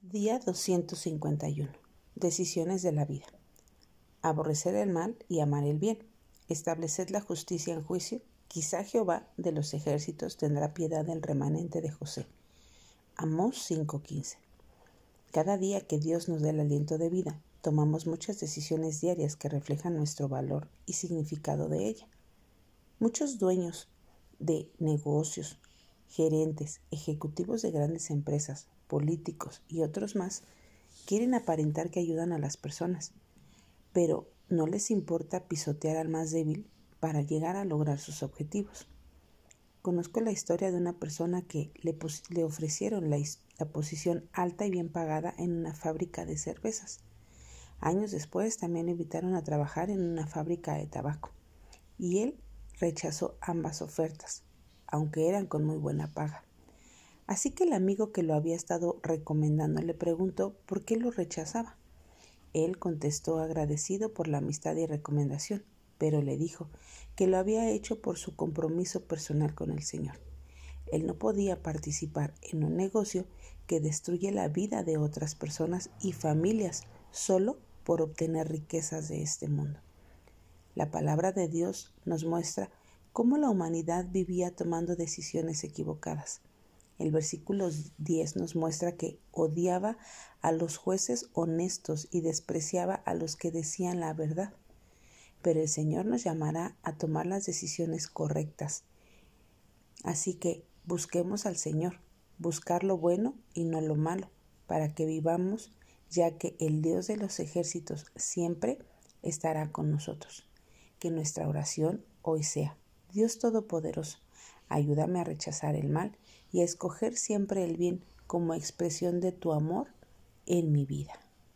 Día 251. Decisiones de la vida. Aborrecer el mal y amar el bien. Estableced la justicia en juicio. Quizá Jehová de los ejércitos tendrá piedad del remanente de José. Amós 5:15. Cada día que Dios nos dé el aliento de vida, tomamos muchas decisiones diarias que reflejan nuestro valor y significado de ella. Muchos dueños de negocios, gerentes, ejecutivos de grandes empresas, políticos y otros más quieren aparentar que ayudan a las personas, pero no les importa pisotear al más débil para llegar a lograr sus objetivos. Conozco la historia de una persona que le, ofrecieron la, la posición alta y bien pagada en una fábrica de cervezas. Años después también le invitaron a trabajar en una fábrica de tabaco y él rechazó ambas ofertas, aunque eran con muy buena paga. Así que el amigo que lo había estado recomendando le preguntó por qué lo rechazaba. Él contestó agradecido por la amistad y recomendación, pero le dijo que lo había hecho por su compromiso personal con el Señor. Él no podía participar en un negocio que destruye la vida de otras personas y familias solo por obtener riquezas de este mundo. La palabra de Dios nos muestra cómo la humanidad vivía tomando decisiones equivocadas el versículo 10 nos muestra que odiaba a los jueces honestos y despreciaba a los que decían la verdad. Pero el Señor nos llamará a tomar las decisiones correctas. Así que busquemos al Señor, buscar lo bueno y no lo malo, para que vivamos, ya que el Dios de los ejércitos siempre estará con nosotros. Que nuestra oración hoy sea, Dios Todopoderoso, ayúdame a rechazar el mal y a escoger siempre el bien como expresión de tu amor en mi vida.